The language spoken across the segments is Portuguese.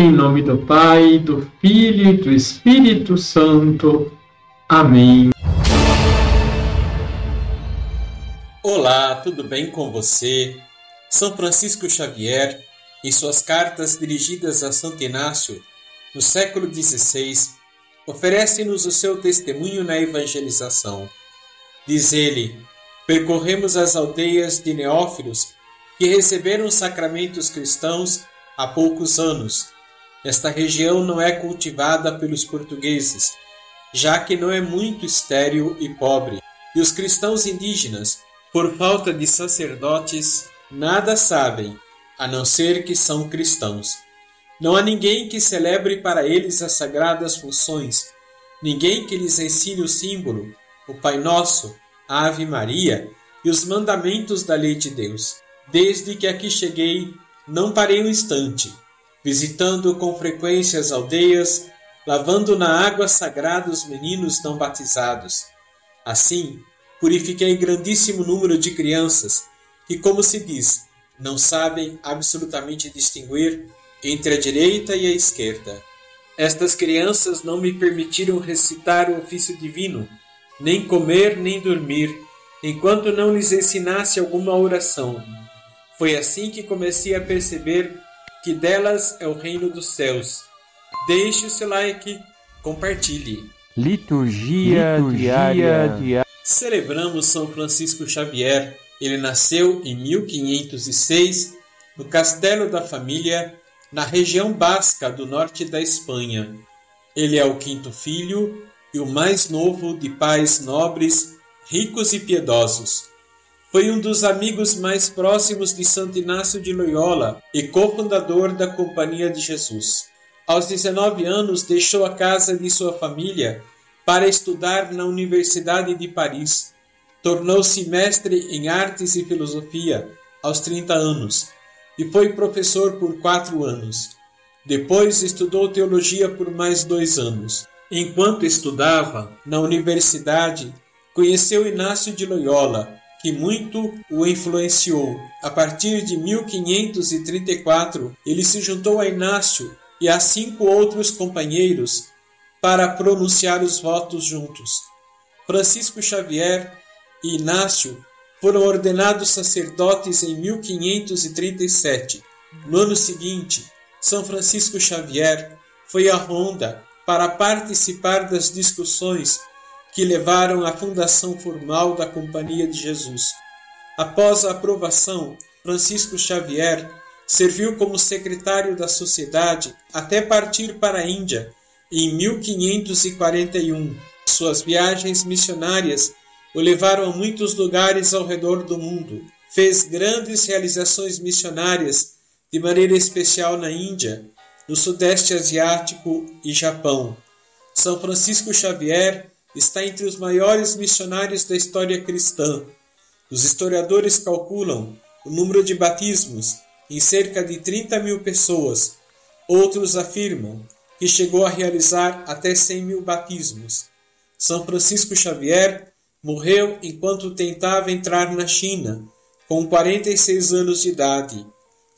Em nome do Pai, do Filho e do Espírito Santo. Amém. Olá, tudo bem com você? São Francisco Xavier, em suas cartas dirigidas a Santo Inácio, no século XVI, oferece-nos o seu testemunho na evangelização. Diz ele: Percorremos as aldeias de neófilos que receberam os sacramentos cristãos há poucos anos esta região não é cultivada pelos portugueses, já que não é muito estéril e pobre, e os cristãos indígenas, por falta de sacerdotes, nada sabem, a não ser que são cristãos. Não há ninguém que celebre para eles as sagradas funções, ninguém que lhes ensine o símbolo, o Pai Nosso, a Ave Maria e os mandamentos da lei de Deus. Desde que aqui cheguei, não parei um instante visitando com frequência as aldeias, lavando na água sagrada os meninos não batizados. Assim, purifiquei grandíssimo número de crianças que, como se diz, não sabem absolutamente distinguir entre a direita e a esquerda. Estas crianças não me permitiram recitar o ofício divino, nem comer nem dormir, enquanto não lhes ensinasse alguma oração. Foi assim que comecei a perceber que delas é o reino dos céus. Deixe o seu like, compartilhe. Liturgia, Liturgia diária. diária. Celebramos São Francisco Xavier. Ele nasceu em 1506 no Castelo da Família, na região basca do norte da Espanha. Ele é o quinto filho e o mais novo de pais nobres, ricos e piedosos. Foi um dos amigos mais próximos de Santo Inácio de Loyola e cofundador da Companhia de Jesus. Aos 19 anos, deixou a casa de sua família para estudar na Universidade de Paris. Tornou-se mestre em artes e filosofia aos 30 anos e foi professor por quatro anos. Depois estudou teologia por mais dois anos. Enquanto estudava na universidade, conheceu Inácio de Loyola que muito o influenciou. A partir de 1534, ele se juntou a Inácio e a cinco outros companheiros para pronunciar os votos juntos. Francisco Xavier e Inácio foram ordenados sacerdotes em 1537. No ano seguinte, São Francisco Xavier foi a Ronda para participar das discussões que levaram à fundação formal da Companhia de Jesus. Após a aprovação, Francisco Xavier serviu como secretário da sociedade até partir para a Índia em 1541. Suas viagens missionárias o levaram a muitos lugares ao redor do mundo. Fez grandes realizações missionárias, de maneira especial na Índia, no Sudeste Asiático e Japão. São Francisco Xavier está entre os maiores missionários da história cristã. Os historiadores calculam o número de batismos em cerca de 30 mil pessoas. Outros afirmam que chegou a realizar até 100 mil batismos. São Francisco Xavier morreu enquanto tentava entrar na China, com 46 anos de idade.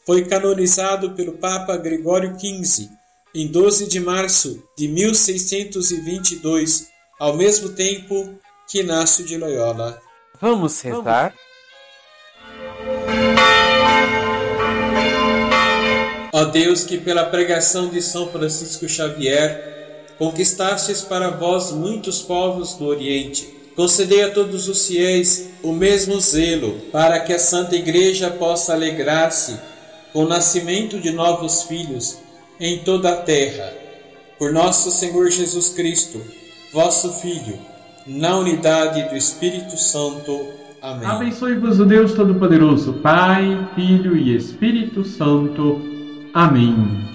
Foi canonizado pelo Papa Gregório XV em 12 de março de 1622 ao mesmo tempo que Inácio de Loyola. Vamos rezar? Ó Deus, que pela pregação de São Francisco Xavier conquistastes para vós muitos povos do Oriente, concedei a todos os fiéis o mesmo zelo, para que a Santa Igreja possa alegrar-se com o nascimento de novos filhos em toda a terra. Por nosso Senhor Jesus Cristo, vosso Filho, na unidade do Espírito Santo. Amém. Abençoe-vos o Deus Todo-Poderoso, Pai, Filho e Espírito Santo. Amém.